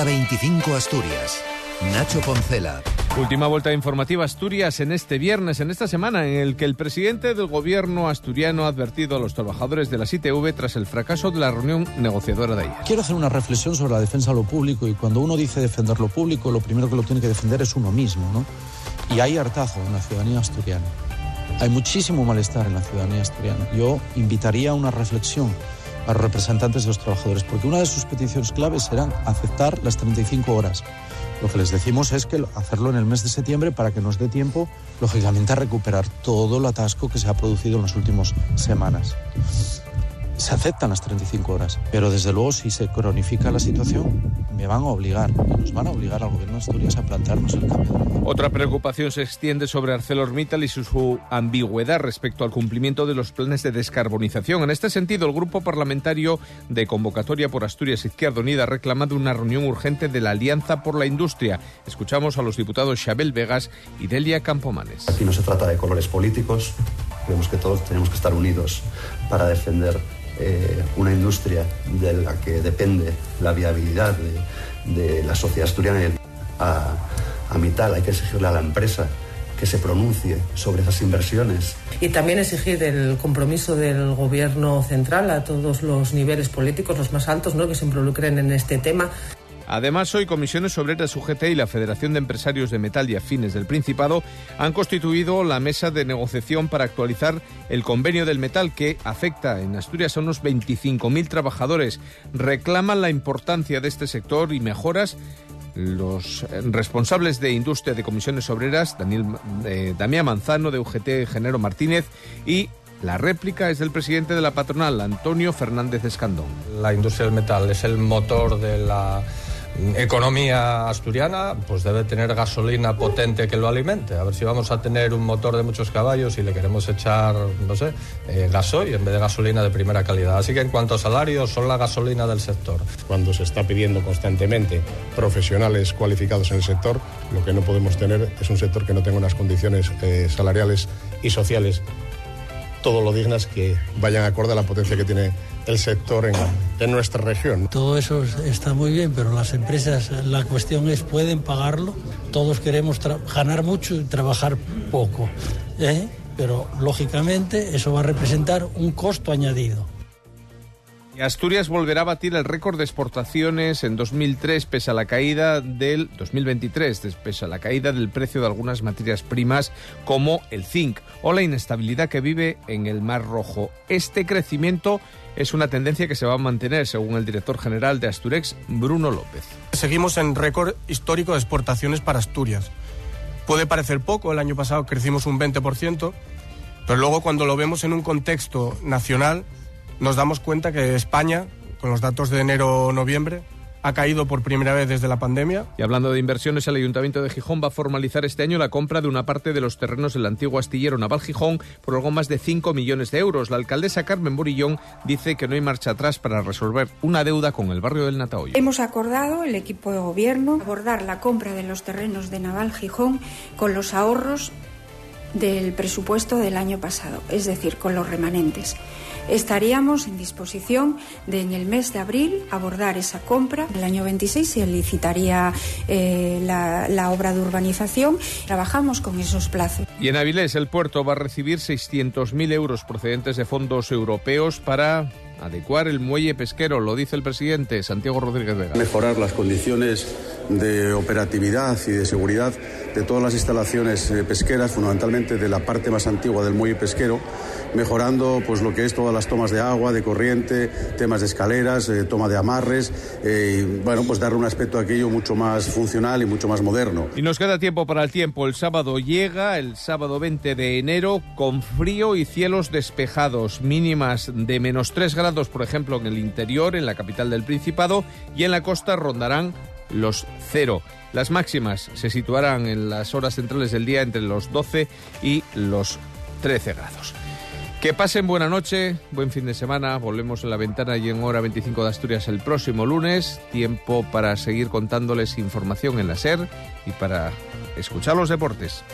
Hora 25 Asturias. Nacho Poncela. Última vuelta informativa Asturias en este viernes, en esta semana, en el que el presidente del gobierno asturiano ha advertido a los trabajadores de la ITV tras el fracaso de la reunión negociadora de ayer. Quiero hacer una reflexión sobre la defensa de lo público y cuando uno dice defender lo público, lo primero que lo tiene que defender es uno mismo, ¿no? Y hay hartazo en la ciudadanía asturiana. Hay muchísimo malestar en la ciudadanía asturiana. Yo invitaría a una reflexión a los representantes de los trabajadores, porque una de sus peticiones claves será aceptar las 35 horas. Lo que les decimos es que hacerlo en el mes de septiembre para que nos dé tiempo, lógicamente, a recuperar todo el atasco que se ha producido en las últimas semanas se aceptan las 35 horas, pero desde luego si se cronifica la situación, me van a obligar, nos van a obligar al gobierno de Asturias a plantearnos el cambio. Otra preocupación se extiende sobre ArcelorMittal y su ambigüedad respecto al cumplimiento de los planes de descarbonización. En este sentido, el grupo parlamentario de convocatoria por Asturias Izquierda Unida ha reclamado una reunión urgente de la Alianza por la Industria. Escuchamos a los diputados Xabel Vegas y Delia Campomanes. Aquí no se trata de colores políticos, creemos que todos tenemos que estar unidos para defender eh, una industria de la que depende la viabilidad de, la sociedad asturiana a, a mitad hay que exigirle a la empresa que se pronuncie sobre esas inversiones. Y también exigir el compromiso del gobierno central a todos los niveles políticos, los más altos, ¿no? que se involucren en este tema. Además, hoy Comisiones Obreras UGT y la Federación de Empresarios de Metal y Afines del Principado han constituido la mesa de negociación para actualizar el convenio del metal que afecta en Asturias a unos 25.000 trabajadores. Reclaman la importancia de este sector y mejoras los responsables de industria de comisiones obreras, Daniel, eh, Damián Manzano de UGT Genero Martínez y la réplica es del presidente de la patronal, Antonio Fernández Escandón. La industria del metal es el motor de la economía asturiana, pues debe tener gasolina potente que lo alimente. A ver si vamos a tener un motor de muchos caballos y le queremos echar, no sé, eh, gasoil en vez de gasolina de primera calidad. Así que en cuanto a salarios, son la gasolina del sector. Cuando se está pidiendo constantemente profesionales cualificados en el sector, lo que no podemos tener es un sector que no tenga unas condiciones eh, salariales y sociales todo lo dignas que vayan acorde a la potencia que tiene el sector en, nuestra región. Todo eso está muy bien, pero las empresas, la cuestión es, ¿pueden pagarlo? Todos queremos ganar mucho y trabajar poco, ¿eh? pero lógicamente eso va a representar un costo añadido. Asturias volverá a batir el récord de exportaciones en 2003 pese a la caída del 2023, pese a la caída del precio de algunas materias primas como el zinc o la inestabilidad que vive en el Mar Rojo. Este crecimiento es una tendencia que se va a mantener, según el director general de Asturex, Bruno López. Seguimos en récord histórico de exportaciones para Asturias. Puede parecer poco, el año pasado crecimos un 20%, pero luego cuando lo vemos en un contexto nacional, nos damos cuenta que España, con los datos de enero-noviembre, ha caído por primera vez desde la pandemia. Y hablando de inversiones, el Ayuntamiento de Gijón va a formalizar este año la compra de una parte de los terrenos del antiguo astillero naval Gijón por algo más de 5 millones de euros. La alcaldesa Carmen Borillón dice que no hay marcha atrás para resolver una deuda con el barrio del Nataoyo. Hemos acordado, el equipo de gobierno, abordar la compra de los terrenos de Naval Gijón con los ahorros del presupuesto del año pasado, es decir, con los remanentes estaríamos en disposición de en el mes de abril abordar esa compra. El año 26 se licitaría eh, la, obra de urbanización. Trabajamos con esos plazos. Y en Avilés el puerto va a recibir 600.000 euros procedentes de fondos europeos para adecuar el muelle pesquero, lo dice el presidente Santiago Rodríguez Vega. Mejorar las condiciones de operatividad y de seguridad de todas las instalaciones eh, pesqueras, fundamentalmente de la parte más antigua del muelle pesquero, mejorando pues lo que es todas las tomas de agua, de corriente, temas de escaleras, eh, toma de amarres, eh, y bueno, pues darle un aspecto a aquello mucho más funcional y mucho más moderno. Y nos queda tiempo para el tiempo. El sábado llega, el sábado 20 de enero, con frío y cielos despejados, mínimas de menos 3 grados, por ejemplo, en el interior, en la capital del Principado, y en la costa rondarán los cero. Las máximas se situarán en las horas centrales del día entre los 12 y los 13 grados. Que pasen buena noche, buen fin de semana. Volvemos en la ventana y en hora 25 de Asturias el próximo lunes. Tiempo para seguir contándoles información en la SER y para escuchar los deportes.